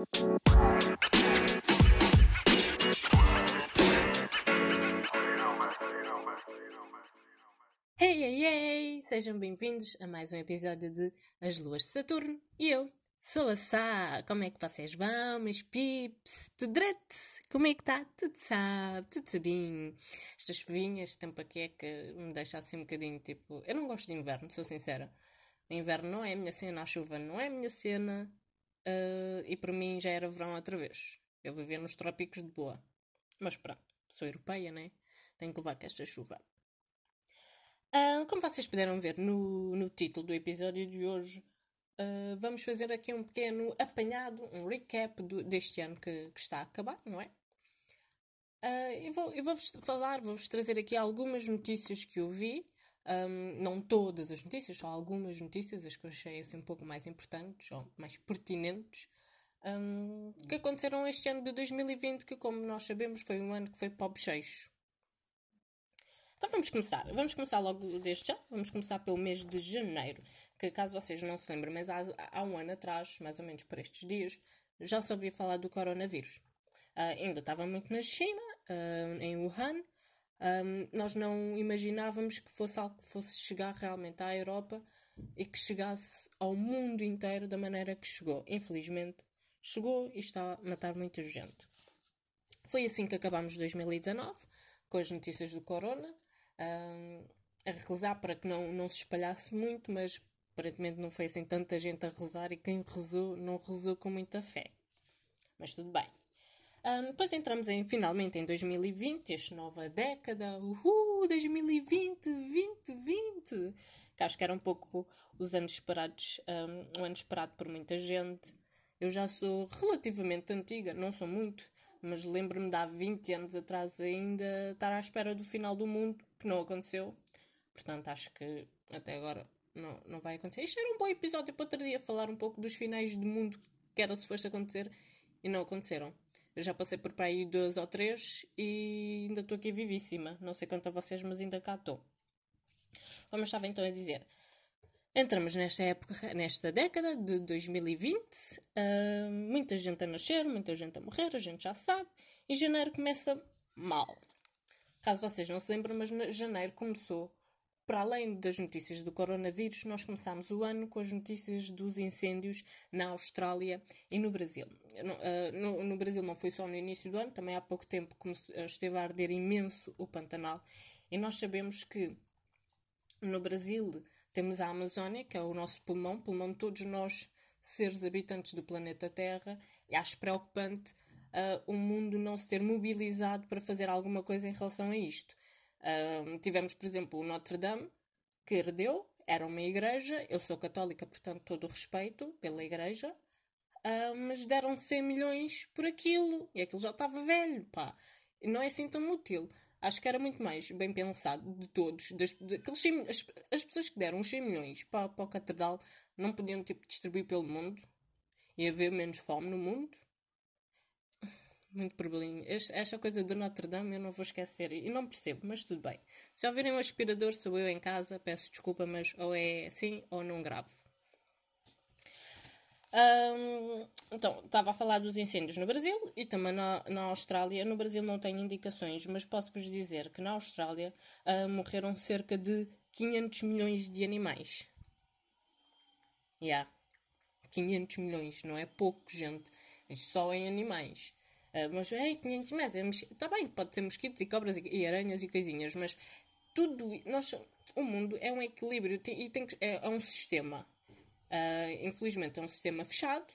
Hey, hey, hey! Sejam bem-vindos a mais um episódio de As Luas de Saturno e eu sou a Sá. Como é que vocês vão, meus pips? Tudo direito? Como é que está? Tudo sabe, tudo sabinho. Estas chuvinhas, tempo aqui é que me deixa assim um bocadinho tipo. Eu não gosto de inverno, sou sincera. O inverno não é a minha cena, a chuva não é a minha cena uh, e para mim já era verão outra vez. Eu vivia nos trópicos de boa. Mas pronto, sou europeia, né? Tenho que levar com esta chuva. Uh, como vocês puderam ver no, no título do episódio de hoje, uh, vamos fazer aqui um pequeno apanhado, um recap do, deste ano que, que, está a acabar, não é? Eu vou-vos vou falar, vou-vos trazer aqui algumas notícias que eu vi, um, não todas as notícias, só algumas notícias, as que eu achei assim, um pouco mais importantes ou mais pertinentes, um, que aconteceram este ano de 2020, que como nós sabemos foi um ano que foi pobre cheixo. Então vamos começar. Vamos começar logo deste já. Vamos começar pelo mês de janeiro. Que caso vocês não se lembrem, mas há, há um ano atrás, mais ou menos por estes dias, já se ouvia falar do coronavírus. Uh, ainda estava muito na China, uh, em Wuhan. Um, nós não imaginávamos que fosse algo que fosse chegar realmente à Europa e que chegasse ao mundo inteiro da maneira que chegou. Infelizmente, chegou e está a matar muita gente. Foi assim que acabámos 2019, com as notícias do corona a rezar para que não, não se espalhasse muito, mas aparentemente não foi assim tanta gente a rezar e quem rezou não rezou com muita fé. Mas tudo bem. Um, depois entramos em, finalmente em 2020, esta nova década. Uhul, 2020, 2020! Que acho que era um pouco os anos esperados, um, ano esperado por muita gente. Eu já sou relativamente antiga, não sou muito, mas lembro-me de há 20 anos atrás ainda estar à espera do final do mundo que não aconteceu. Portanto, acho que até agora não, não vai acontecer. Isto era um bom episódio para outro dia falar um pouco dos finais do mundo que era suposto acontecer e não aconteceram. Eu já passei por para aí dois ou três e ainda estou aqui vivíssima. Não sei quanto a vocês, mas ainda cá estou. Como eu estava então a dizer, entramos nesta época, nesta década de 2020. Uh, muita gente a nascer, muita gente a morrer, a gente já sabe. E janeiro começa mal. Caso vocês não se lembrem, mas janeiro começou, para além das notícias do coronavírus, nós começámos o ano com as notícias dos incêndios na Austrália e no Brasil. No, uh, no, no Brasil não foi só no início do ano, também há pouco tempo eh, esteve a arder imenso o Pantanal. E nós sabemos que no Brasil temos a Amazónia, que é o nosso pulmão, pulmão de todos nós, seres habitantes do planeta Terra, e acho preocupante uh, o mundo não se ter mobilizado para fazer alguma coisa em relação a isto. Uh, tivemos, por exemplo, o Notre Dame, que herdeu, era uma igreja, eu sou católica, portanto, todo o respeito pela igreja, mas deram 100 milhões por aquilo, e aquilo já estava velho, pá. Não é assim tão útil. Acho que era muito mais bem pensado de todos. Das, as, as, pessoas que deram os 100 milhões para, para a catedral não podiam tipo, distribuir pelo mundo e haver menos fome no mundo muito probleminha. Esta coisa do Notre Dame eu não vou esquecer e não percebo, mas tudo bem. Se ouvirem um aspirador, sou eu em casa, peço desculpa, mas ou é assim ou não gravo. Um, então, estava a falar dos incêndios no Brasil e também na, na Austrália. No Brasil não tenho indicações, mas posso-vos dizer que na Austrália uh, morreram cerca de 500 milhões de animais. Yeah. 500 milhões, não é pouco, gente. Isto só em animais. Uh, mas, ei, 500 metros, está bem, pode ser mosquitos e cobras e, e, aranhas e coisinhas, mas tudo, nós, o mundo é um equilíbrio e tem que, é, é um sistema. Uh, infelizmente é um sistema fechado,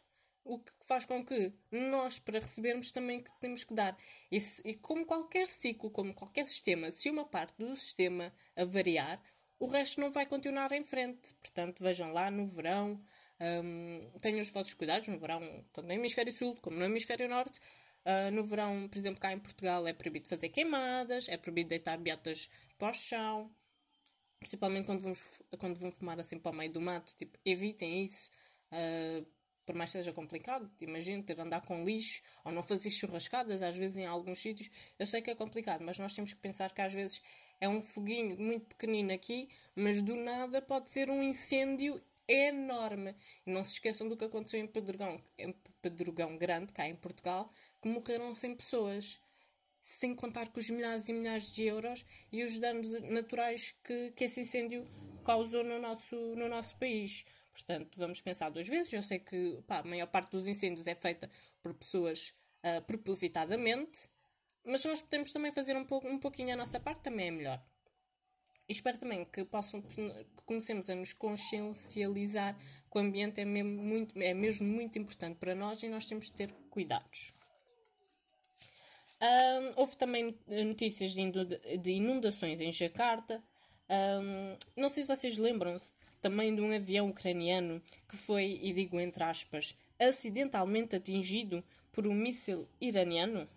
o que faz com que nós, para recebermos, também temos que dar. E, e como qualquer ciclo, como qualquer sistema, se uma parte do sistema variar, o resto não vai continuar em frente. Portanto, vejam lá no verão, um, tenham os vossos cuidados no verão, tanto no hemisfério sul como no hemisfério norte. Uh, no verão, por exemplo, cá em Portugal é proibido fazer queimadas, é proibido deitar beatas para o chão, principalmente quando vamos, quando vão fumar assim para o meio do mato. Tipo, evitem isso, uh, por mais que seja complicado. Imagina ter de andar com lixo ou não fazer churrascadas, às vezes em alguns sítios. Eu sei que é complicado, mas nós temos que pensar que às vezes é um foguinho muito pequenino aqui, mas do nada pode ser um incêndio enorme. E não se esqueçam do que aconteceu em Pedrogão, em Pedrogão Grande, cá em Portugal, que morreram 100 pessoas. Sem contar com os milhares e milhares de euros e os danos naturais que, que esse incêndio causou no nosso, no nosso país. Portanto, vamos pensar duas vezes. Eu sei que pá, a maior parte dos incêndios é feita por pessoas uh, propositadamente, mas nós podemos também fazer um, pouco, um pouquinho a nossa parte, também é melhor. E espero também que, possam, que comecemos a nos consciencializar que o ambiente é mesmo, muito, é mesmo muito importante para nós e nós temos de ter cuidados. Um, houve também notícias de inundações em Jakarta. Um, não sei se vocês lembram-se também de um avião ucraniano que foi, e digo entre aspas, acidentalmente atingido por um míssil iraniano.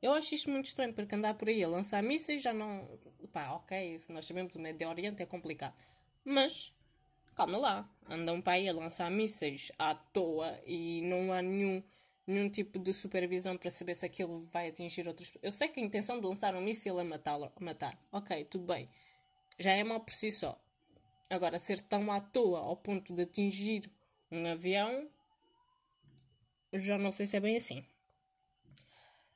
Eu acho isto muito estranho, porque andar por aí a lançar mísseis já não. Pá, ok, se nós sabemos o Médio Oriente é complicado. Mas, calma lá, andam para aí a lançar mísseis à toa e não há nenhum, nenhum tipo de supervisão para saber se aquilo vai atingir outras pessoas. Eu sei que a intenção de lançar um míssil é matar, matar. Ok, tudo bem. Já é mal por si só. Agora, ser tão à toa ao ponto de atingir um avião, já não sei se é bem assim.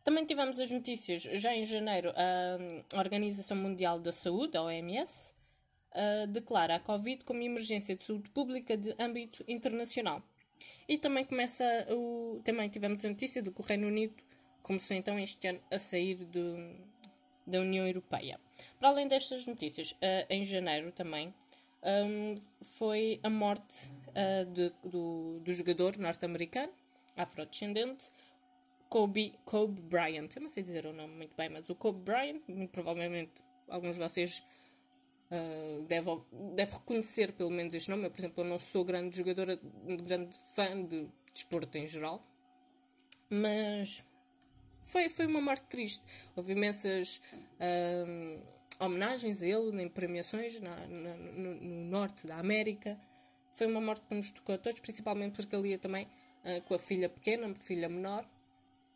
Também tivemos as notícias, já em janeiro, a Organização Mundial da Saúde, a OMS, declara a Covid como emergência de saúde pública de âmbito internacional. E também começa o. Também tivemos a notícia de que o Reino Unido começou então este ano a sair do, da União Europeia. Para além destas notícias, em janeiro também um, foi a morte uh, de, do, do jogador norte-americano, afrodescendente, Kobe, Kobe Bryant. Eu não sei dizer o nome muito bem, mas o Kobe Bryant, provavelmente alguns de vocês uh, devem, devem reconhecer pelo menos este nome. Eu, por exemplo, eu não sou grande jogadora, grande fã de desporto em geral, mas foi, foi uma morte triste. Houve imensas. Uh, homenagens a ele em premiações na, na, no, no, norte da América. Foi uma morte que nos tocou a todos, principalmente porque ele ia também uh, com a filha pequena, filha menor.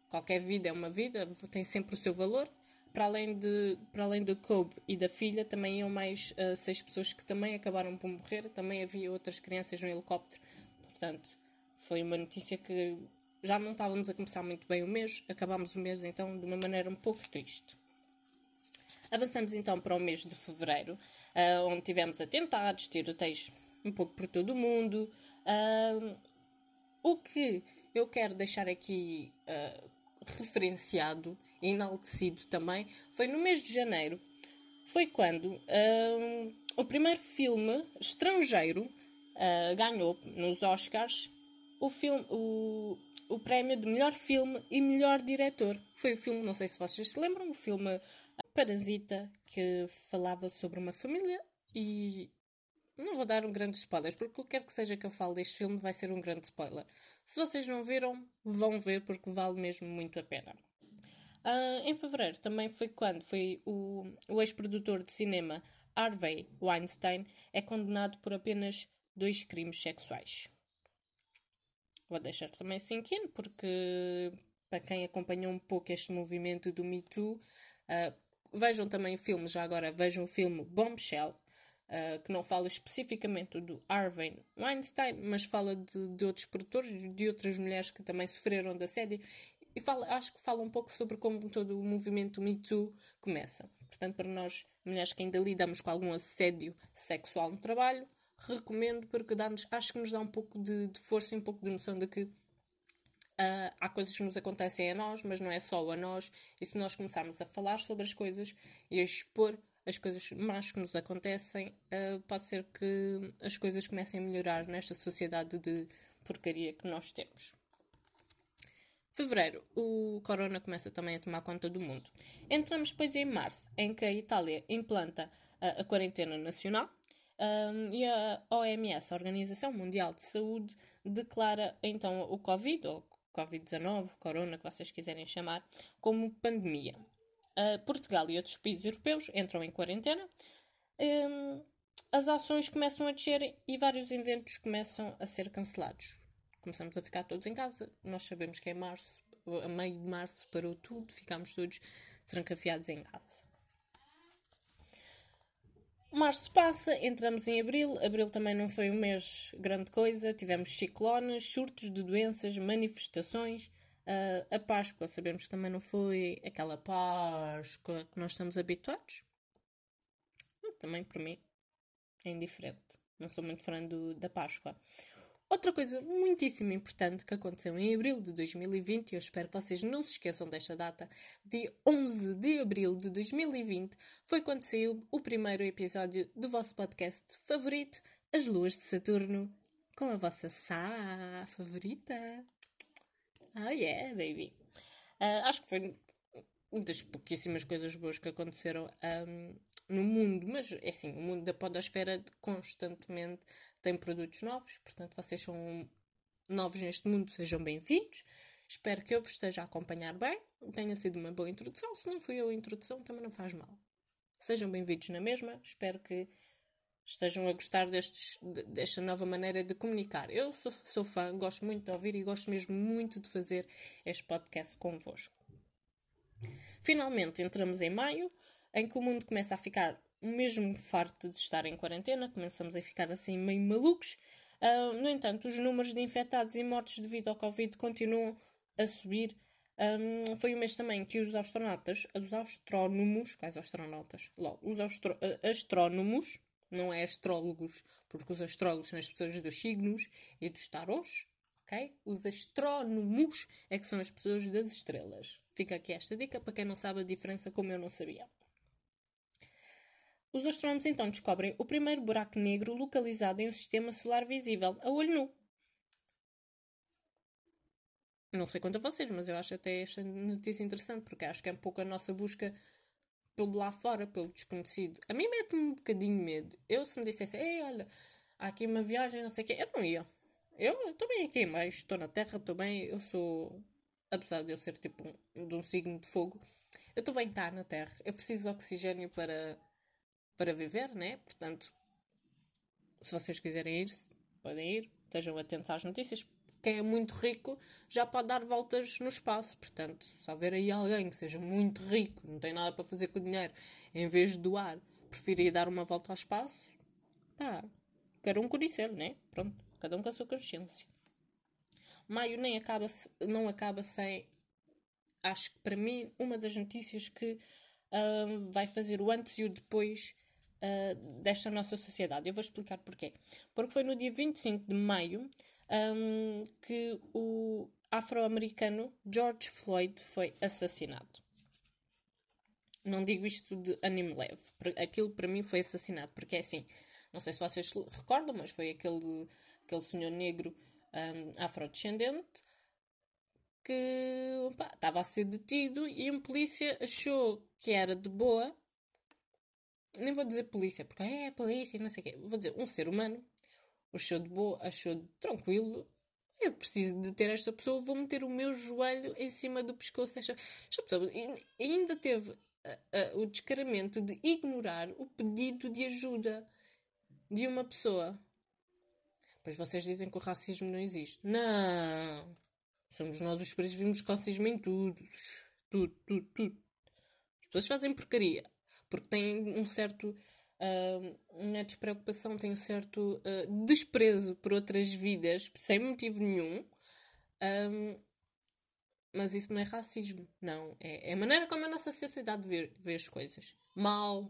Qualquer vida é uma vida, tem sempre o seu valor. Para além de, para além do Kobe e da filha, também iam mais uh, seis pessoas que também acabaram por morrer. Também havia outras crianças no helicóptero. Portanto, foi uma notícia que já não estávamos a começar muito bem o mês. Acabámos o mês então de uma maneira um pouco triste. Avançamos então para o mês de fevereiro, uh, onde tivemos atentados, tiroteios um pouco por todo o mundo. Uh, o que eu quero deixar aqui uh, referenciado enaltecido também foi no mês de janeiro. Foi quando o primeiro filme estrangeiro ganhou nos Oscars o, filme, o, o prémio de melhor filme e melhor diretor. Foi o filme, não sei se vocês se lembram, o filme Parasita, que falava sobre uma família e não vou dar um grande spoiler, porque o que que seja que eu fale deste filme vai ser um grande spoiler. Se vocês não viram, vão ver porque vale mesmo muito a pena. Uh, em fevereiro também foi quando foi o, o ex-produtor de cinema Harvey Weinstein é condenado por apenas dois crimes sexuais. Vou deixar também in, porque para quem acompanhou um pouco este movimento do Me Too, uh, Vejam também o filme, já agora vejam o filme Bombshell, uh, que não fala especificamente do Harvey Weinstein, mas fala de, de outros produtores, de outras mulheres que também sofreram da assédio e fala, acho que fala um pouco sobre como todo o movimento Me Too começa. Portanto, para nós, mulheres que ainda lidamos com algum assédio sexual no trabalho, recomendo porque acho que nos dá um pouco de, de força e um pouco de noção de que Uh, há coisas que nos acontecem a nós, mas não é só a nós. E se nós começarmos a falar sobre as coisas e a expor as coisas más que nos acontecem, uh, pode ser que as coisas comecem a melhorar nesta sociedade de porcaria que nós temos. Fevereiro, o corona começa também a tomar conta do mundo. Entramos depois em março, em que a Itália implanta uh, a quarentena nacional um, e a OMS, a Organização Mundial de Saúde, declara então o Covid, ou Covid-19, Corona, que vocês quiserem chamar, como pandemia. Uh, Portugal e outros países europeus entram em quarentena. Um, as ações começam a descer e vários eventos começam a ser cancelados. Começamos a ficar todos em casa. Nós sabemos que é março, a meio de março parou tudo, ficámos todos trancafiados em casa. Março passa, entramos em abril. Abril também não foi um mês grande coisa. Tivemos ciclones, surtos de doenças, manifestações. Uh, a Páscoa, sabemos que também não foi aquela Páscoa que nós estamos habituados. Também, para mim, é indiferente. Não sou muito fã do, da Páscoa. Outra coisa muitíssimo importante que aconteceu em abril de 2020, e eu espero que vocês não se esqueçam desta data, de 11 de abril de 2020, foi quando saiu o primeiro episódio do vosso podcast favorito, As Luas de Saturno, com a vossa Sá favorita. Oh yeah, baby! Uh, acho que foi das pouquíssimas coisas boas que aconteceram um, no mundo, mas é assim, o mundo da podosfera constantemente tem produtos novos, portanto vocês são novos neste mundo, sejam bem-vindos. Espero que eu vos esteja a acompanhar bem, tenha sido uma boa introdução. Se não eu a introdução, também não faz mal. Sejam bem-vindos na mesma, espero que estejam a gostar destes, desta nova maneira de comunicar. Eu sou, sou fã, gosto muito de ouvir e gosto mesmo muito de fazer este podcast convosco. Finalmente entramos em maio, em que o mundo começa a ficar mesmo farto de estar em quarentena, começamos a ficar assim meio malucos. Uh, no entanto, os números de infectados e mortes devido ao Covid continuam a subir. Um, foi o mês também que os astronautas, os astrónomos, quais astronautas? Logo, os astro, uh, astrónomos, não é astrólogos, porque os astrólogos são as pessoas dos signos e dos tarôs, ok? Os astrónomos é que são as pessoas das estrelas. Fica aqui esta dica para quem não sabe a diferença, como eu não sabia. Os astrónomos então descobrem o primeiro buraco negro localizado em um sistema solar visível, a olho nu. Não sei quanto a vocês, mas eu acho até esta notícia interessante, porque acho que é um pouco a nossa busca pelo lá fora, pelo desconhecido. A mim mete-me um bocadinho medo. Eu, se me dissesse, ei, olha, há aqui uma viagem, não sei o quê, eu não ia. Eu estou bem aqui, mas estou na Terra, estou bem, eu sou. Apesar de eu ser tipo um, de um signo de fogo, eu estou bem cá na Terra. Eu preciso de oxigênio para para viver, né? Portanto, se vocês quiserem ir, podem ir, estejam atentos às notícias. Quem é muito rico já pode dar voltas no espaço. Portanto, se houver aí alguém que seja muito rico, não tem nada para fazer com o dinheiro, em vez de doar, preferir dar uma volta ao espaço, pá, quero um conhecer, né? Pronto, cada um com a sua consciência. Maio nem acaba, não acaba sem, acho que para mim, uma das notícias que uh, vai fazer o antes e o depois uh, desta nossa sociedade. Eu vou explicar porquê. Porque foi no dia 25 de maio um, que o afro-americano George Floyd foi assassinado. Não digo isto de ânimo leve. Aquilo para mim foi assassinado. Porque é assim, não sei se vocês recordam, mas foi aquele, aquele senhor negro um, afrodescendente que estava a ser detido e um polícia achou que era de boa nem vou dizer polícia, porque é polícia, não sei o quê. Vou dizer um ser humano. Achou de boa, achou de tranquilo. Eu preciso de ter esta pessoa, vou meter o meu joelho em cima do pescoço esta pessoa. Ainda teve uh, uh, o descaramento de ignorar o pedido de ajuda de uma pessoa. Pois vocês dizem que o racismo não existe. Não! Somos nós os presos, vimos racismo em tudo. Tudo, tudo, tudo. As pessoas fazem porcaria porque têm um certo. Uh, na despreocupação, têm um certo uh, desprezo por outras vidas, sem motivo nenhum. Um, mas isso não é racismo, não. É, é, a maneira como a nossa sociedade vê, vê as coisas. Mal.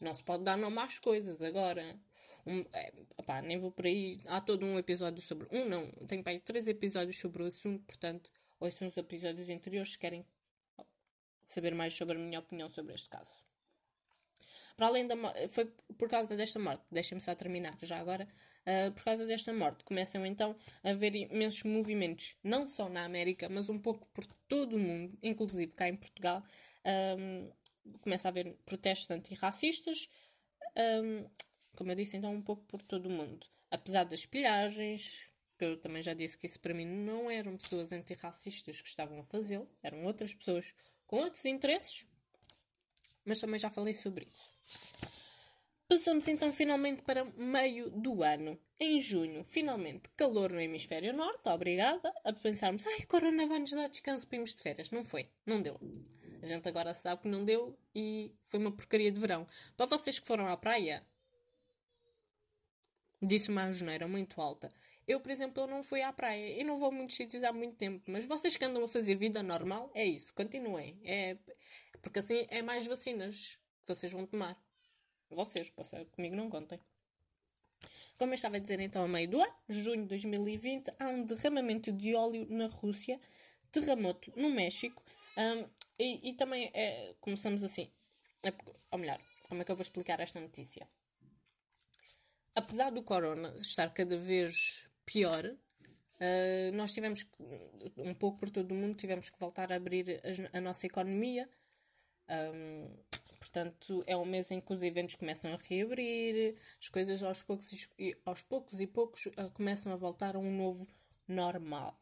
Não se pode dar nome às coisas agora. Um, é, opá, nem vou por aí. Há todo um episódio sobre. Um, não. Tenho para aí três episódios sobre o assunto, portanto, ouçam os episódios anteriores se querem saber mais sobre a minha opinião sobre este caso. Para além da foi por causa desta morte, deixem-me só terminar já agora. Uh, por causa desta morte, começam então a haver imensos movimentos, não só na América, mas um pouco por todo o mundo, inclusive cá em Portugal. Um, começa a haver protestos antirracistas, um, como eu disse, então, um pouco por todo o mundo. Apesar das pilhagens, que eu também já disse que isso para mim não eram pessoas antirracistas que estavam a fazê-lo, eram outras pessoas com outros interesses, mas também já falei sobre isso. Passamos então finalmente para meio do ano. Em junho, finalmente, calor no hemisfério norte, obrigada. A pensarmos, ai, Corona vai nos dar descanso para irmos de férias. Não foi, não deu. A gente agora sabe que não deu e foi uma porcaria de verão. Para vocês que foram à praia, disse uma geneira muito alta. Eu, por exemplo, eu não fui à praia e não vou a muitos sítios há muito tempo, mas vocês que andam a fazer vida normal, é isso, continuem. É, porque assim é mais vacinas que vocês vão tomar. Vocês, comigo não contem. Como eu estava a dizer então, a meio do ano, junho de 2020, há um derramamento de óleo na Rússia, terremoto no México, um, e, e, também é, começamos assim. É, ou melhor, como é que eu vou explicar esta notícia? Apesar do corona estar cada vez pior, uh, nós tivemos, um pouco por todo o mundo, tivemos que voltar a abrir a, a nossa economia. Um, portanto, é um mês em que os eventos começam a reabrir, as coisas aos poucos e, aos poucos, e poucos uh, começam a voltar a um novo normal.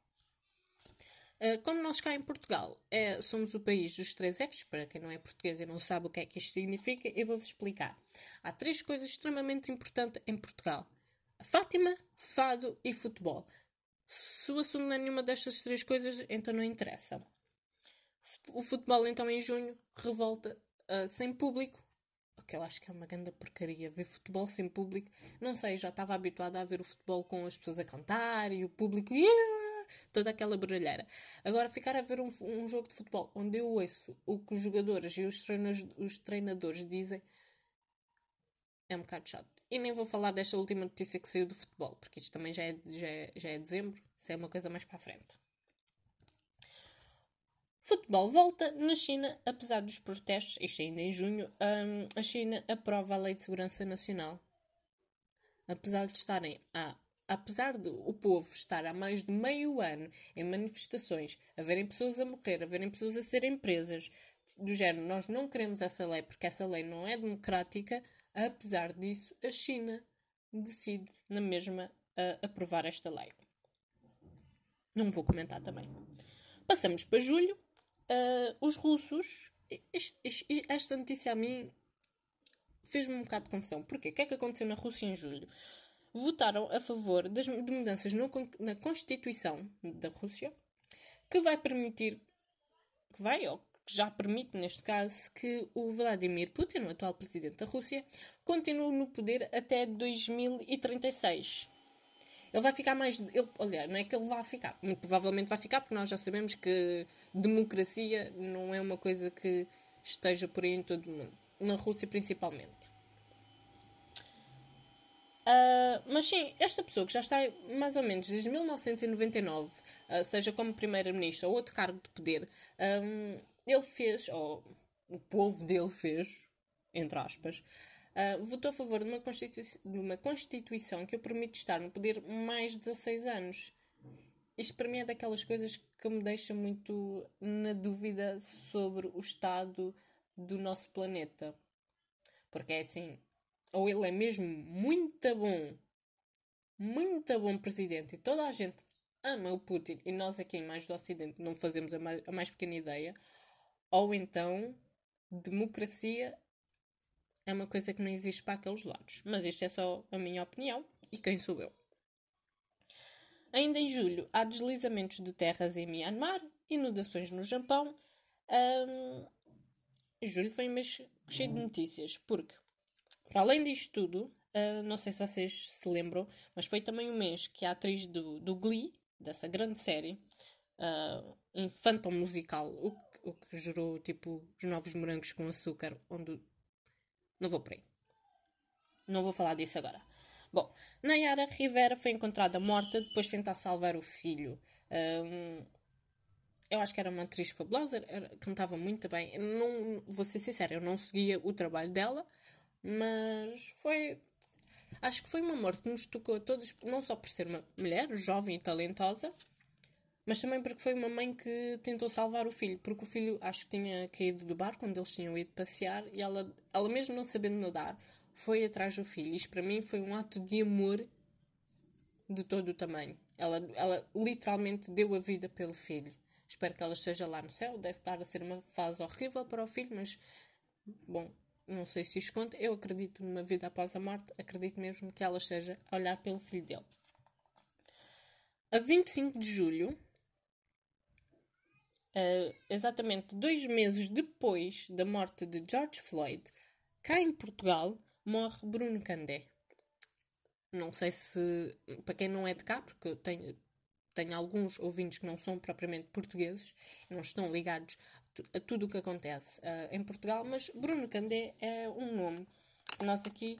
Uh, como nós cá em Portugal é, somos o país dos três Fs, para quem não é português e não sabe o que é que isto significa, eu vou-vos explicar. Há três coisas extremamente importantes em Portugal: Fátima, fado e futebol. Se o assunto não é nenhuma destas três coisas, então não interessa. O futebol, então, em junho, revolta uh, sem público. O que eu acho que é uma grande porcaria. Ver futebol sem público. Não sei, já estava habituada a ver o futebol com as pessoas a cantar e o público. Yeah! Toda aquela brilheira. Agora, ficar a ver um, um, jogo de futebol onde eu ouço o que os jogadores e os treinadores, os treinadores dizem é um bocado chato. E nem vou falar desta última notícia que saiu do futebol, porque isto também já é, já é, já é dezembro, isso é uma coisa mais para a frente. Futebol volta na China, apesar dos protestos, isto ainda em junho, um, a China aprova a Lei de Segurança Nacional. Apesar de estarem a apesar de o povo estar há mais de meio ano em manifestações, a verem pessoas a morrer, a verem pessoas a serem presas, do género, nós não queremos essa lei porque essa lei não é democrática, apesar disso, a China decide na mesma aprovar esta lei. Não vou comentar também. Passamos para julho. Uh, os russos. Este, este, esta notícia a mim fez-me um bocado de confusão. Porquê? O que é que aconteceu na Rússia em julho? Votaram a favor das, de mudanças no, na Constituição da Rússia que vai permitir. Que vai, ou que já permite, neste caso, que o Vladimir Putin, o atual presidente da Rússia, continue no poder até 2036. Ele vai ficar mais. Ele, aliás, não é que ele vá ficar, muito provavelmente vai ficar, porque nós já sabemos que democracia não é uma coisa que esteja por aí em todo o mundo. Na Rússia, principalmente. Uh, mas sim, esta pessoa que já está mais ou menos desde 1999, uh, ah, seja como Primeira-Ministra ou outro cargo de poder, um, ele fez, ou o povo dele fez, entre aspas, uh, votou a favor de uma, Constituição, de uma Constituição que o permite estar no poder mais de 16 anos. Isto para mim é daquelas coisas que me deixa muito na dúvida sobre o estado do nosso planeta. Porque é assim, ou ele é mesmo muito bom, muito bom presidente e toda a gente ama o Putin e nós aqui em mais do Ocidente não fazemos a mais, a mais pequena ideia, ou então, democracia é uma coisa que não existe para aqueles lados. Mas isto é só a minha opinião e quem sou eu. Ainda em julho, há deslizamentos de terras em Myanmar, inundações no Japão. Um, julho foi um mês cheio de notícias, porque, para além disto tudo, uh, não sei se vocês se lembram, mas foi também um mês que a atriz do, do Glee, dessa grande série, uh, infantil musical, o o que gerou tipo os novos morangos com açúcar, onde. Não vou por aí. Não vou falar disso agora. Bom, Nayara Rivera foi encontrada morta depois de tentar salvar o filho. Um, eu acho que era uma atriz fabulosa, cantava muito bem. não, vou ser sincera, eu não seguia o trabalho dela, mas foi. Acho que foi uma morte que nos tocou a todos, não só por ser uma mulher jovem e talentosa, mas também porque foi uma mãe que tentou salvar o filho, porque o filho acho que tinha caído do barco quando eles tinham ido passear e ela, ela mesmo não sabendo nadar, foi atrás do filho. Isto para mim foi um ato de amor de todo o tamanho. Ela, ela literalmente deu a vida pelo filho. Espero que ela esteja lá no céu. Deve estar a ser uma fase horrível para o filho, mas bom, não sei se isto conta. Eu acredito numa vida após a morte. Acredito mesmo que ela esteja a olhar pelo filho dele. A 25 de julho, uh, exatamente dois meses depois da morte de George Floyd, cá em Portugal, morre Bruno Candé. Não sei se, para quem não é de cá, porque eu tenho, tenho alguns ouvintes que não são propriamente portugueses, não estão ligados a tudo o que acontece uh, em Portugal, mas Bruno Candé é um nome nós aqui,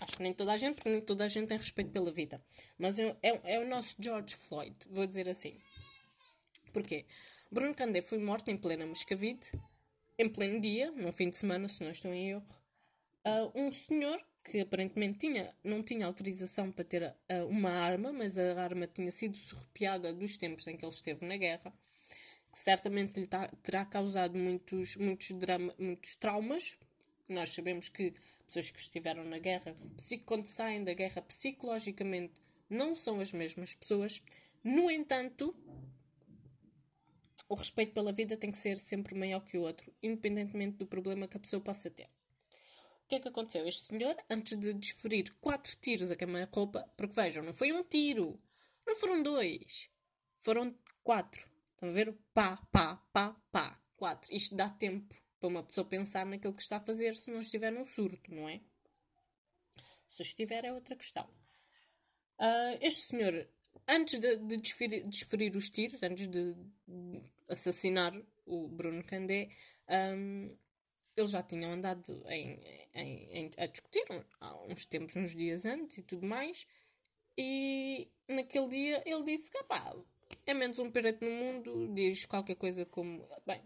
acho que nem toda a gente, porque nem toda a gente tem respeito pela vida, mas é, é, é o nosso George Floyd, vou dizer assim. Porquê? Bruno Candé foi morto em plena Moscavide, em pleno dia, no fim de semana, se não estou em erro. Uh, um senhor que aparentemente tinha, não tinha autorização para ter uh, uma arma, mas a arma tinha sido surrupiada dos tempos em que ele esteve na guerra que certamente lhe tá, terá causado muitos, muitos, drama, muitos traumas. Nós sabemos que pessoas que estiveram na guerra, quando saem da guerra psicologicamente, não são as mesmas pessoas. No entanto, o respeito pela vida tem que ser sempre maior que o outro, independentemente do problema que a pessoa possa ter. O que é que aconteceu? Este senhor, antes de desferir quatro tiros a queima-roupa, porque vejam, não foi um tiro, não foram dois, foram quatro. Estão a ver? Pá, pá, pá, pá. Quatro. Isto dá tempo para uma pessoa pensar naquilo que está a fazer se não estiver num surto, não é? Se estiver, é outra questão. Uh, este senhor, antes de, de desferir, desferir, os tiros, antes de, de assassinar o Bruno Candé, um, eles já tinham andado em, em, em, a discutir há uns tempos, uns dias antes e tudo mais. E naquele dia ele disse que, pá, é menos um perete no mundo, diz qualquer coisa como. Bem,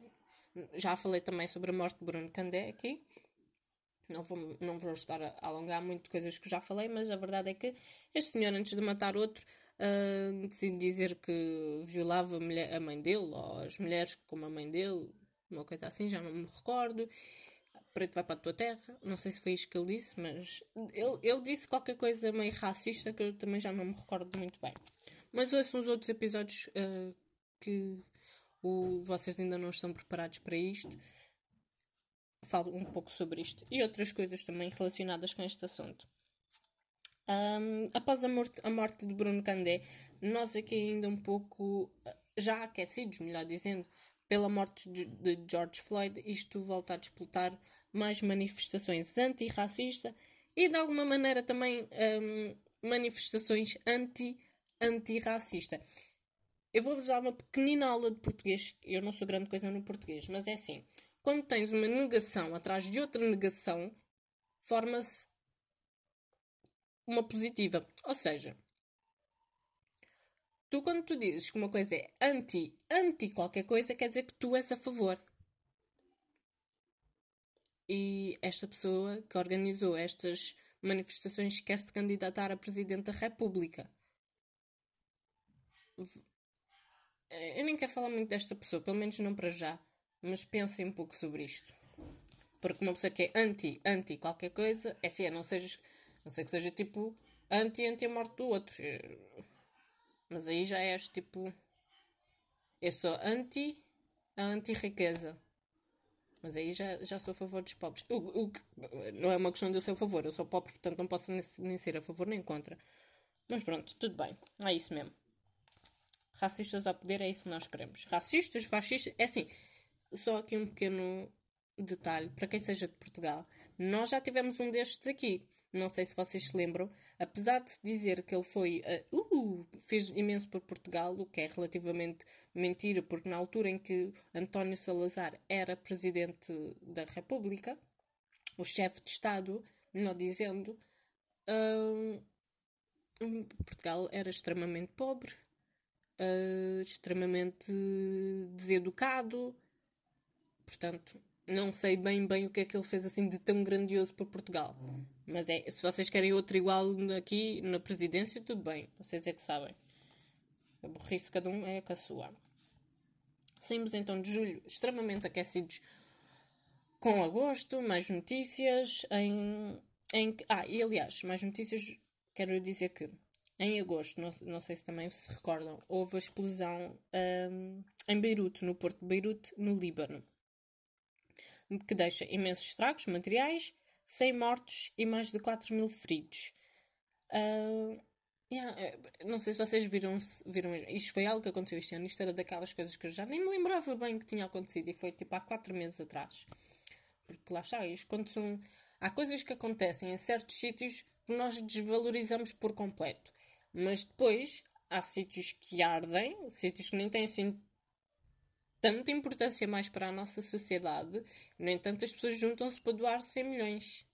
já falei também sobre a morte de Bruno Candé aqui. Não vou, não vou estar a alongar muito coisas que já falei, mas a verdade é que este senhor, antes de matar outro, uh, decide dizer que violava a, mãe dele, ou as mulheres como a mãe dele, uma coisa assim, já não me recordo. Preto vai para a tua terra. Não sei se foi isto que ele disse, mas ele, ele disse qualquer coisa meio racista que eu também já não me recordo muito bem. Mas ouçam os outros episódios uh, que o, vocês ainda não estão preparados para isto. Falo um pouco sobre isto e outras coisas também relacionadas com este assunto. Um, após a morte, a morte de Bruno Candé, nós aqui ainda um pouco eh, já aquecidos, melhor dizendo, pela morte de, George Floyd, isto volta a disputar mais manifestações antirracistas e de alguma maneira também um, manifestações anti antirracista. Eu vou-vos dar uma pequenina aula de português. Eu não sou grande coisa no português, mas é assim. Quando tens uma negação atrás de outra negação, forma-se uma positiva. Ou seja, tu quando tu dizes que uma coisa é anti, anti qualquer coisa, quer dizer que tu és a favor. E esta pessoa que organizou estas manifestações quer se candidatar a Presidente da República. Eu nem quero falar muito desta pessoa, pelo menos não para já. Mas pensem um pouco sobre isto. Porque uma pessoa que é anti, anti qualquer coisa, é assim, não, sejas, não sei que seja tipo anti, anti a morte do outro. Mas aí já és tipo. Eu sou anti a anti-riqueza. Mas aí já, já sou a favor dos pobres. O, o, não é uma questão de eu ser a favor. Eu sou pobre, portanto não posso nem, nem ser a favor nem contra. Mas pronto, tudo bem. É isso mesmo. Racistas ao poder é isso que nós queremos. Racistas, fascistas, é assim. Só aqui um pequeno detalhe para quem seja de Portugal. Nós já tivemos um destes aqui. Não sei se vocês se lembram. Apesar de se dizer que ele foi. Uh, uh, fez imenso por Portugal, o que é relativamente mentira, porque na altura em que António Salazar era presidente da República, o chefe de Estado, melhor dizendo, uh, Portugal era extremamente pobre, uh, extremamente deseducado. Portanto, não sei bem bem o que é que ele fez assim de tão grandioso para Portugal. Mas é, se vocês querem outro igual aqui na presidência, tudo bem. Vocês é que sabem. A burrice cada um é com a sua. Saímos então de julho extremamente aquecidos com agosto, mais notícias em, em ah, e aliás, mais notícias quero dizer que em agosto, não, não sei se também se recordam, houve a explosão um, em Beirute, no porto de Beirute, no Líbano, que deixa imensos estragos materiais, 100 mortos e mais de 4 mil feridos. Uh, Yeah, é, não sei se vocês viram, viram. Isto foi algo que aconteceu este ano. Isto era daquelas coisas que eu já nem me lembrava bem que tinha acontecido. E foi tipo há quatro meses atrás. Porque lá está, isto quando são. Há coisas que acontecem em certos sítios que nós desvalorizamos por completo. Mas depois há sítios que ardem, sítios que nem têm assim tanta importância mais para a nossa sociedade. No entanto, as pessoas juntam-se para doar 100 milhões.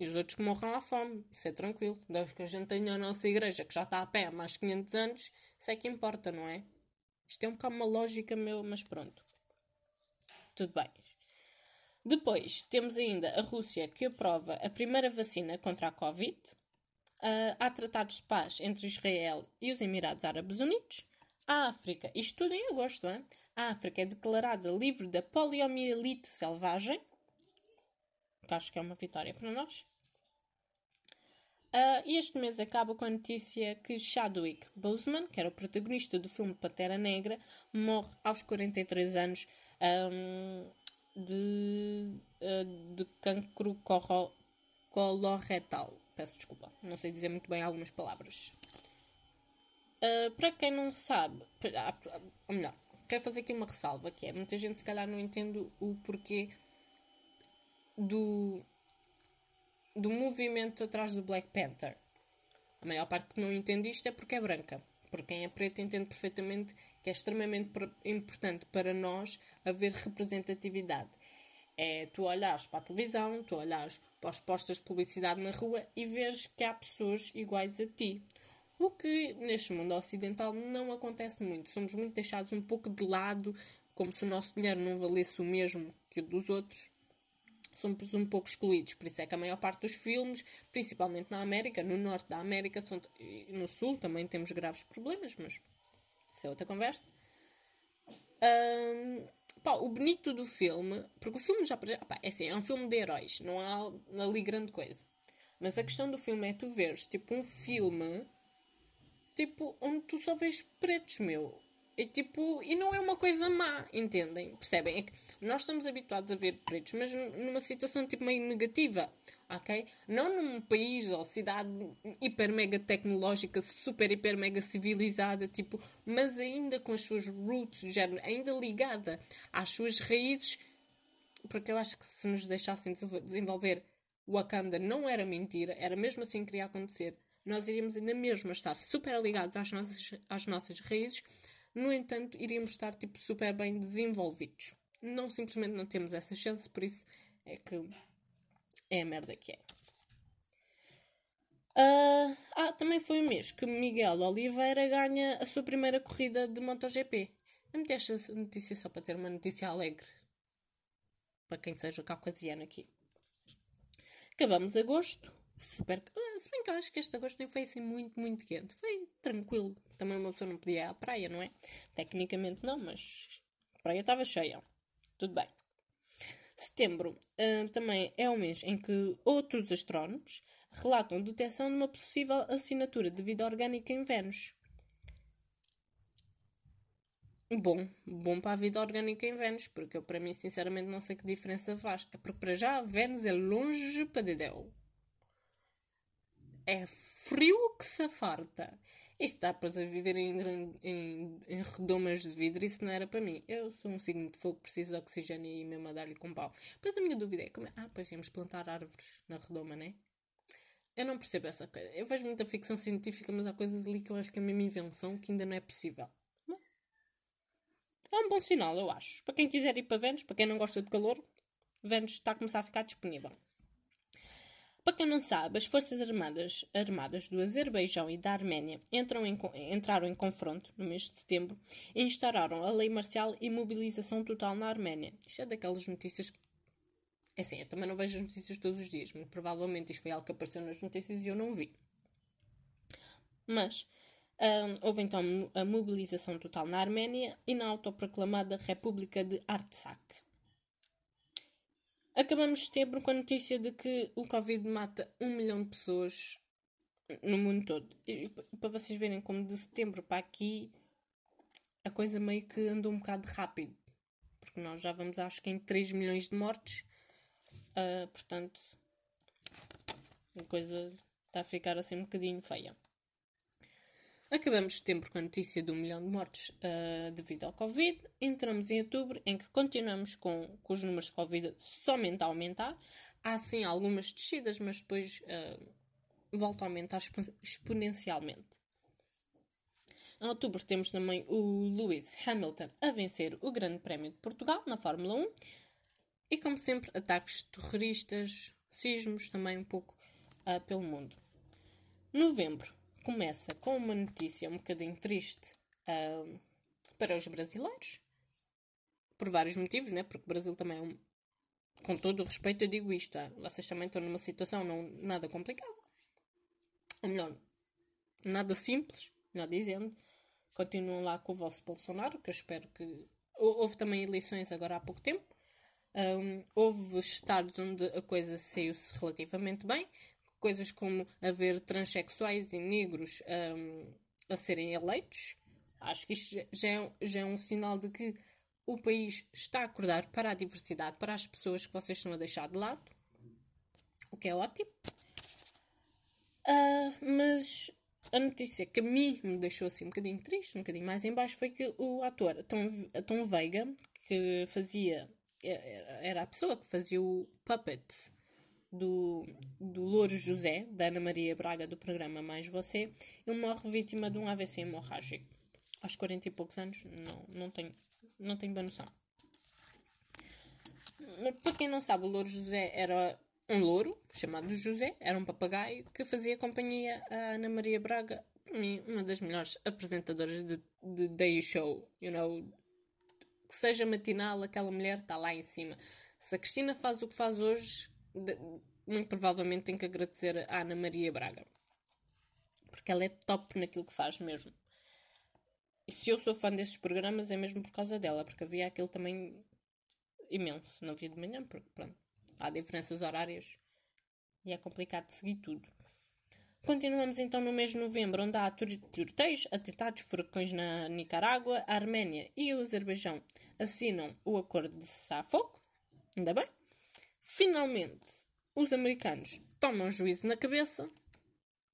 E os outros que morram à fome. Isso é tranquilo. Desde que a gente tenha a nossa igreja, que já está a pé há mais de 500 anos, isso é que importa, não é? Isto é um bocado uma lógica meu, mas pronto. Tudo bem. Depois, temos ainda a Rússia, que aprova a primeira vacina contra a Covid. Uh, há tratados de paz entre Israel e os Emirados Árabes Unidos. A África, isto tudo em agosto, hein? a África é declarada livre da poliomielite selvagem que acho que é uma vitória para nós. Uh, este mês acaba com a notícia que Chadwick Boseman, que era o protagonista do filme Pantera Negra, morre aos 43 anos um, de, uh, de cancro coloretal. Peço desculpa, não sei dizer muito bem algumas palavras. Uh, para quem não sabe, ou melhor, quero fazer aqui uma ressalva, que é, muita gente se calhar não entende o porquê do, do movimento atrás do Black Panther. A maior parte que não entende isto é porque é branca. Porque quem é preto entende perfeitamente que é extremamente importante para nós haver representatividade. É tu olhares para a televisão, tu olhares para os postas de publicidade na rua e vês que há pessoas iguais a ti. O que neste mundo ocidental não acontece muito. Somos muito deixados um pouco de lado, como se o nosso dinheiro não valesse o mesmo que o dos outros somos um pouco excluídos. Por isso é que a maior parte dos filmes, principalmente na América, no norte da América, são, no sul também temos graves problemas, mas isso é outra conversa. Um, pá, o bonito do filme, porque o filme já pá, é assim, é um filme de heróis, não há ali grande coisa. Mas a questão do filme é tu veres tipo um filme tipo onde tu só vês pretos, meu. E, tipo, e não é uma coisa má, entendem? Percebem? É que nós estamos habituados a ver pretos, mas numa situação tipo meio negativa, ok? Não num país ou cidade hiper mega tecnológica, super hiper mega civilizada, tipo, mas ainda com as suas roots, género, ainda ligada às suas raízes, porque eu acho que se nos deixassem desenvolver Wakanda não era mentira, era mesmo assim que queria acontecer. Nós iríamos ainda mesmo estar super ligados às nossas, às nossas raízes no entanto, iríamos estar tipo, super bem desenvolvidos. Não simplesmente não temos essa chance, por isso é que é a merda que é. Uh, ah, também foi o mês que Miguel Oliveira ganha a sua primeira corrida de MotoGP. Eu meti esta notícia só para ter uma notícia alegre. Para quem seja caucasiano aqui. Acabamos agosto super. Se bem que eu acho que este agosto nem foi assim muito, muito quente. Foi tranquilo. Também uma pessoa não podia ir à praia, não é? Tecnicamente não, mas a praia estava cheia. Tudo bem. Setembro uh, também é o mês em que outros astrónomos relatam detecção de uma possível assinatura de vida orgânica em Vênus. Bom, bom para a vida orgânica em Vênus, porque eu, para mim, sinceramente, não sei que diferença faz. É porque, para já, Vênus é longe para Dedéu é frio que se farta. Isso dá para viver em, em, em, redomas de vidro, isso não era para mim. Eu sou um signo de fogo, preciso de oxigênio e mesmo a dar-lhe com pau. Mas a minha dúvida é como é. Ah, pois íamos plantar árvores na redoma, né? Eu não percebo essa coisa. Eu vejo muita ficção científica, mas há coisas ali que eu acho que é a mesma invenção que ainda não é possível. É um bom sinal, eu acho. Para quem quiser ir para Vênus, para quem não gosta de calor, Vênus está a começar a ficar disponível. Para quem não sabe, as Forças Armadas, armadas do Azerbaijão e da Arménia em, entraram em confronto no mês de setembro e instauraram a lei marcial e mobilização total na Arménia. Isto é daquelas notícias. É assim, eu também não vejo as notícias todos os dias, mas provavelmente isto foi algo que apareceu nas notícias e eu não vi. Mas um, houve então a mobilização total na Arménia e na autoproclamada República de Artsakh. Acabamos setembro com a notícia de que o Covid mata um milhão de pessoas no mundo todo. E para vocês verem como de setembro para aqui a coisa meio que andou um bocado rápido. Porque nós já vamos acho que em 3 milhões de mortes. Uh, portanto, a coisa Está a ficar assim um bocadinho feia. Acabamos setembro com a notícia de um milhão de mortes uh, devido ao Covid. Entramos em outubro, em que continuamos com, com os números de Covid somente a aumentar. Há sim algumas descidas, mas depois uh, volta a aumentar exponencialmente. Em outubro temos também o Lewis Hamilton a vencer o Grande Prémio de Portugal na Fórmula 1. E como sempre, ataques terroristas, sismos também um pouco uh, pelo mundo. Novembro começa com uma notícia um bocadinho triste uh, para os brasileiros, por vários motivos, né? porque o Brasil também é um. Com todo o respeito, eu digo isto: ah, vocês também estão numa situação não nada complicada. Ou melhor, nada simples, melhor dizendo. Continuam lá com o vosso Bolsonaro, que eu espero que. Houve também eleições agora há pouco tempo. Um, houve estados onde a coisa saiu-se relativamente bem, coisas como haver transexuais e negros um, a serem eleitos. Acho que isto já é, já é um sinal de que o país está a acordar para a diversidade, para as pessoas que vocês estão a deixar de lado, o que é ótimo. Uh, mas a notícia que a mim me deixou assim um bocadinho triste, um bocadinho mais em baixo, foi que o ator Tom, Tom Veiga, que fazia, era a pessoa que fazia o Puppet do, do Louro José, da Ana Maria Braga, do programa Mais Você, ele morre vítima de um AVC hemorrágico. Aos 40 e poucos anos, não, não, tenho, não tenho noção. Para quem não sabe, o Louro José era um louro, chamado José, era um papagaio, que fazia companhia a Ana Maria Braga, para mim, uma das melhores apresentadoras de, de Day Show, you know, que seja matinal, aquela mulher está lá em cima. Se a Cristina faz o que faz hoje, muito provavelmente tem que agradecer à Ana Maria Braga. Porque ela é top naquilo que faz mesmo. E se eu sou fã desses programas é mesmo por causa dela, porque havia aquele também imenso, não via de manhã, porque pronto, há diferenças horárias e é complicado de seguir tudo. Continuamos então no mês de novembro, onde há tiroteios, atentados, furacões na Nicarágua, a Arménia e o Azerbaijão assinam o acordo de cessar-fogo, ainda bem. Finalmente, os americanos tomam juízo na cabeça.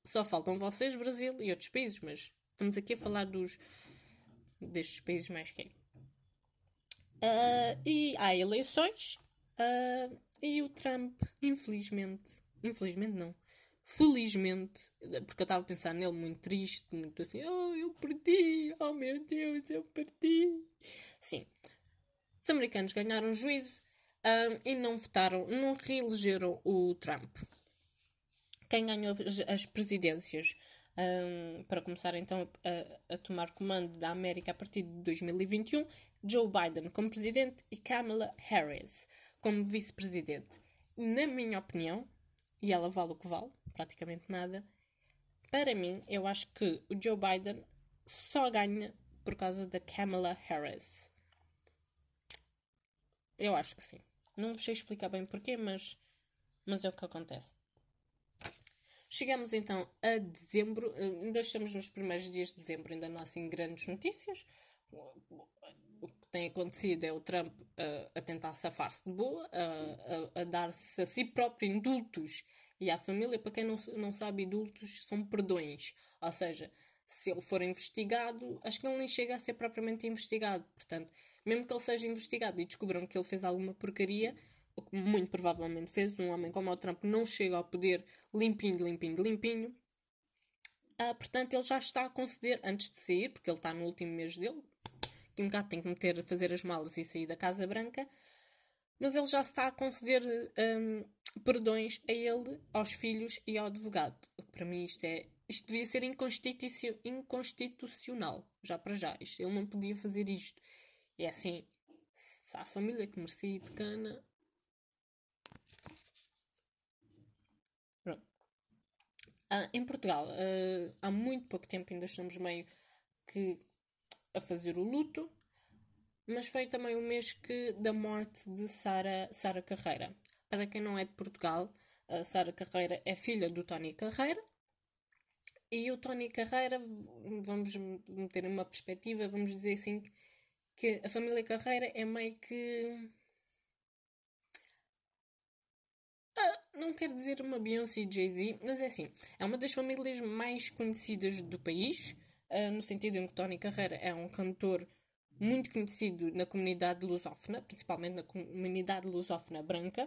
Só faltam vocês, Brasil e outros países, mas estamos aqui a falar dos destes países mais que uh, E há eleições uh, e o Trump, infelizmente, infelizmente não, felizmente, porque eu estava a pensar nele muito triste, muito assim, oh, eu perdi, oh meu Deus, eu perdi. Sim, os americanos ganharam juízo um, e não votaram, não reelegeram o Trump. Quem ganhou as presidências um, para começar então a, a, tomar comando da América a partir de 2021, Joe Biden como presidente e Kamala Harris como vice-presidente. Na minha opinião, e ela vale o que vale, praticamente nada, para mim, eu acho que o Joe Biden só ganha por causa da Kamala Harris. Eu acho que sim. Não sei explicar bem porquê, mas, mas é o que acontece. Chegamos então a dezembro, ainda estamos nos primeiros dias de dezembro, ainda não há assim grandes notícias. O que tem acontecido é o Trump uh, a tentar safar-se de boa, a, a dar-se a si próprio indultos e à família. Para quem não, não sabe, indultos são perdões. Ou seja, se ele for investigado, acho que ele nem chega a ser propriamente investigado. Portanto, mesmo que ele seja investigado e descubram que ele fez alguma porcaria, o que muito provavelmente fez, um homem como o Trump não chega ao poder limpinho, limpinho, limpinho. Ah, portanto, ele já está a conceder antes de sair, porque ele está no último mês dele, que um gato tem que meter, fazer as malas e sair da Casa Branca, mas ele já está a conceder um, perdões a ele, aos filhos e ao advogado. Para mim isto é isto devia ser inconstitucional, já para já. Isto, ele não podia fazer isto. É assim, se há família que merecia de cana. Pronto. Ah, em Portugal, ah, há muito pouco tempo ainda estamos meio que a fazer o luto, mas foi também o mês que da morte de Sara, Sara Carreira. Para quem não é de Portugal, a Sara Carreira é filha do Tony Carreira. E o Tony Carreira, vamos meter uma perspectiva, vamos dizer assim, que a família Carreira é meio que. Ah, não quero dizer uma Beyoncé e Jay-Z, mas é assim, é uma das famílias mais conhecidas do país, uh, no sentido em que Tony Carreira é um cantor muito conhecido na comunidade lusófona, principalmente na comunidade lusófona branca.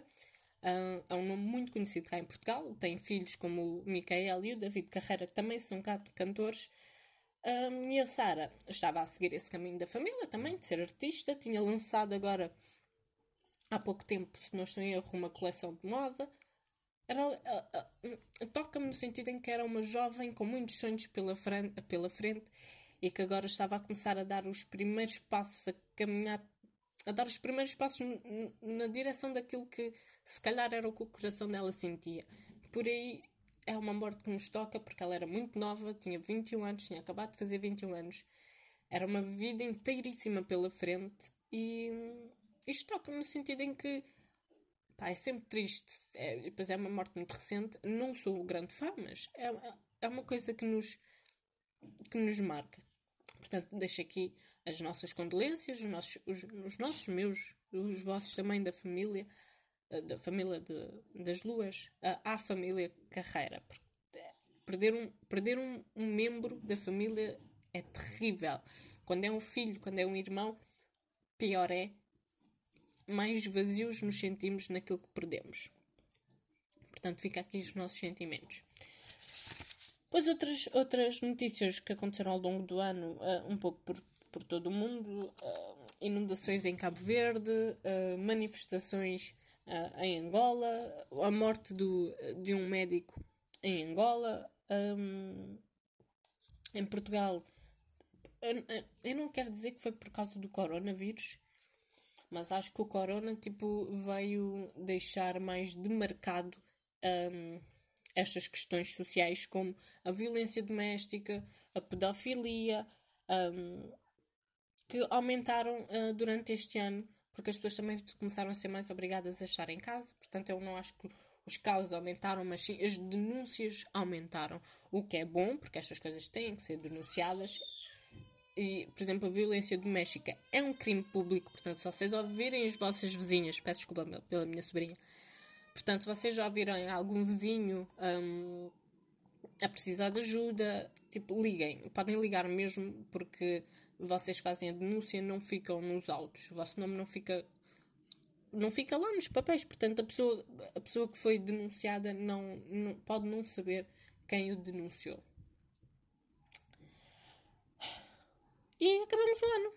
Uh, é um nome muito conhecido cá em Portugal. Tem filhos como o Micael e o David Carreira, que também são cantores. Um, e a Sara estava a seguir esse caminho da família também, de ser artista. Tinha lançado agora, há pouco tempo, se não estou em erro, uma coleção de moda. Uh, uh, Toca-me no sentido em que era uma jovem com muitos sonhos pela pela frente e que agora estava a começar a dar os primeiros passos, a caminhar, a dar os primeiros passos na direção daquilo que se calhar era o que o coração dela sentia. Por aí é uma morte que nos toca porque ela era muito nova, tinha 21 anos, tinha acabado de fazer 21 anos. Era uma vida inteiríssima pela frente e isto toca-me no sentido em que pá, é sempre triste. É, é uma morte muito recente. Não sou grande fã, mas é, é uma coisa que nos, que nos marca. Portanto, deixo aqui as nossas condolências, os nossos, os, os nossos meus, os vossos também da família da família de, das luas à família Carreira. Perder, um, perder um, um membro da família é terrível. Quando é um filho, quando é um irmão, pior é. Mais vazios nos sentimos naquilo que perdemos. Portanto, fica aqui os nossos sentimentos. Depois outras, outras notícias que aconteceram ao longo do ano, uh, um pouco por, por todo o mundo, uh, inundações em Cabo Verde, uh, manifestações uh, em Angola, a morte do, de um médico em Angola, um, em Portugal. Eu não quero dizer que foi por causa do coronavírus, mas acho que o corona tipo, veio deixar mais demarcado um, estas questões sociais, como a violência doméstica, a pedofilia, um, que aumentaram uh, durante este ano porque as pessoas também começaram a ser mais obrigadas a estar em casa. Portanto, eu não acho que os casos aumentaram, mas sim as denúncias aumentaram. O que é bom, porque estas coisas têm que ser denunciadas. E, por exemplo, a violência doméstica é um crime público, portanto, se vocês ouvirem as vossas vizinhas, peço desculpa pela minha sobrinha, portanto, se vocês ouvirem algum vizinho um, a precisar de ajuda, tipo, liguem, podem ligar mesmo, porque vocês fazem a denúncia não ficam nos autos. O vosso nome não fica não fica lá nos papéis, portanto a pessoa, a pessoa que foi denunciada não, não pode não saber quem o denunciou. E acabamos o ano.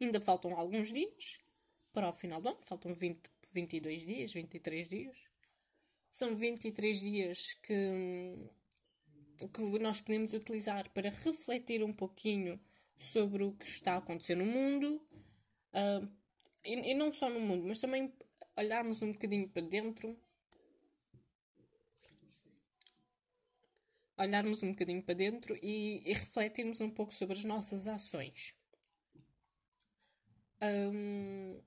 Ainda faltam alguns dias para o final do ano, faltam 20, 22 dias, 23 dias. São 23 dias que, que nós podemos utilizar para refletir um pouquinho sobre o que está a acontecer no mundo, uh, e, e, não só no mundo, mas também olharmos um bocadinho para dentro. Olharmos um bocadinho para dentro e, e refletirmos um pouco sobre as nossas ações. Um,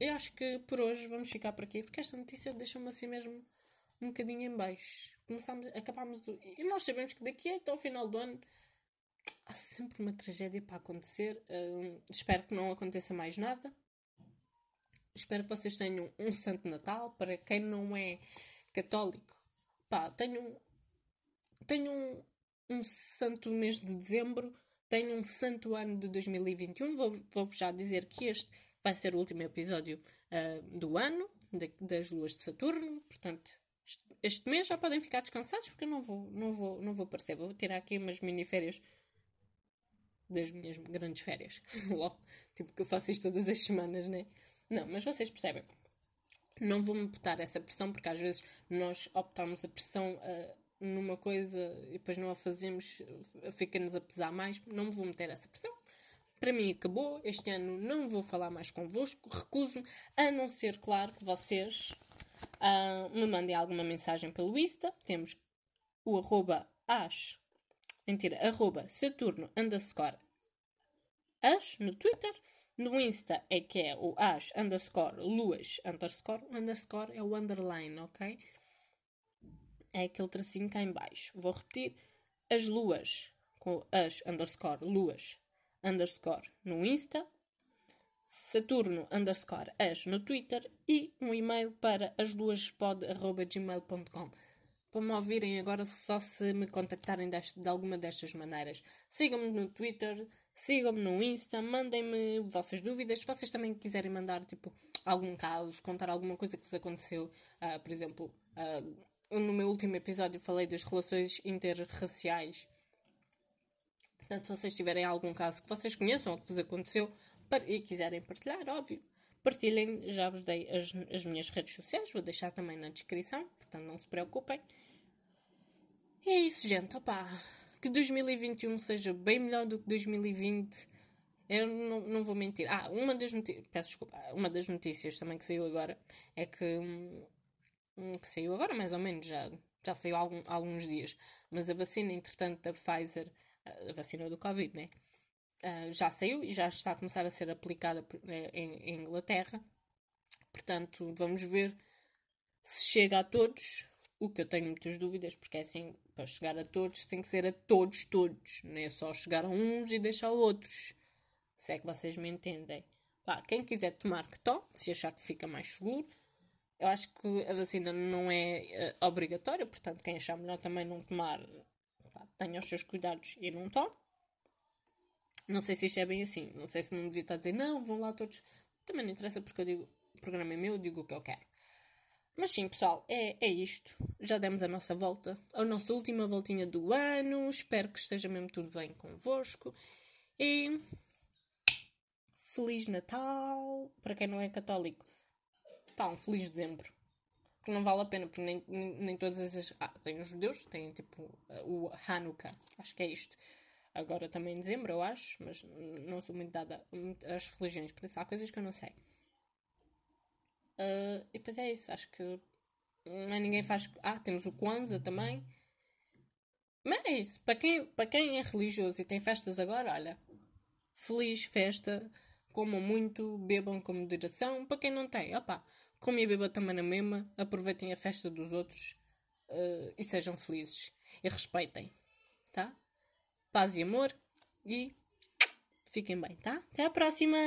eu acho que por hoje vamos ficar por aqui, porque esta notícia deixa-me assim mesmo um bocadinho em baixo. Acabámos do, e nós sabemos que daqui até ao final do ano há sempre uma tragédia para acontecer. Uh, espero que não aconteça mais nada. Espero que vocês tenham um Santo Natal. Para quem não é católico, pá, tenham, tenham um, santo mês de dezembro. Tenham um santo ano de 2021. Vou-vos vou já dizer que este vai ser o último episódio uh, do ano, de, das luas de Saturno. Portanto, este, este mês já podem ficar descansados porque eu não vou, não vou, não vou aparecer. Vou tirar aqui umas mini férias das minhas grandes férias. tipo que eu faço isto todas as semanas, né? Não, mas vocês percebem. Não vou-me botar essa pressão, porque às vezes nós optamos a pressão uh, numa coisa e depois não a fazemos, fica-nos a pesar mais. Não me vou meter essa pressão. Para mim acabou. Este ano não vou falar mais convosco. Recuso-me, a não ser, claro, que vocês uh, me mandem alguma mensagem pelo Insta. Temos o arroba as Mentira, arroba Saturno underscore as no Twitter. No Insta é que é o as underscore luas underscore. O underscore é o underline, ok? É aquele tracinho cá em baixo. Vou repetir. As luas com as underscore luas underscore no Insta. Saturno underscore as no Twitter e um e-mail para as duas pod.gmail.com. Para me ouvirem agora só se me contactarem deste, de alguma destas maneiras. Sigam-me no Twitter, sigam-me no Insta, mandem-me vossas dúvidas. Se vocês também quiserem mandar tipo, algum caso, contar alguma coisa que vos aconteceu, uh, por exemplo, uh, no meu último episódio falei das relações interraciais. Portanto, se vocês tiverem algum caso que vocês conheçam ou que vos aconteceu e quiserem partilhar, óbvio, partilhem. Já vos dei as, as minhas redes sociais, vou deixar também na descrição, portanto não se preocupem. E é isso, gente. Opa, que 2021 seja bem melhor do que 2020. Eu não, não vou mentir. Ah, uma das notícias. Peço desculpa. Uma das notícias também que saiu agora é que. Hum, que saiu agora, mais ou menos, já, já saiu há, algum, alguns dias. Mas a vacina, entretanto, da Pfizer, a vacina do Covid, né? Uh, já saiu e já está a começar a ser aplicada eh, em, em Inglaterra. Portanto, vamos ver se chega a todos. O que eu tenho muitas dúvidas, porque é assim, para chegar a todos tem que ser a todos, todos. Não é só chegar a uns e deixar outros. Se é que vocês me entendem. Pá, quem quiser tomar que tome, se achar que fica mais seguro. Eu acho que a vacina não é uh, obrigatória, portanto, quem achar melhor também não tomar, pá, tenha os seus cuidados e não tome. Não sei se isto é bem assim. Não sei se não devia estar a dizer, não, vão lá todos. Também não interessa porque eu digo, o programa é meu, eu digo o que eu quero. Mas sim, pessoal, é, é isto. Já demos a nossa volta, a nossa última voltinha do ano. Espero que esteja mesmo tudo bem convosco. E. Feliz Natal! Para quem não é católico, pá, um Feliz Dezembro. Porque não vale a pena, porque nem, nem, nem todas essas. Ah, tem os judeus, tem tipo o Hanukkah, acho que é isto. Agora também em dezembro, eu acho, mas não sou muito dada às religiões, por isso há coisas que eu não sei. Uh, e depois é isso, acho que não ninguém faz. Ah, temos o Kwanzaa também. Mas é isso, para quem, para quem é religioso e tem festas agora, olha, feliz festa, comam muito, bebam com moderação. Para quem não tem, opá, comem e bebam também na mesma, aproveitem a festa dos outros uh, e sejam felizes e respeitem, tá? Paz e amor e fiquem bem, tá? Até à próxima!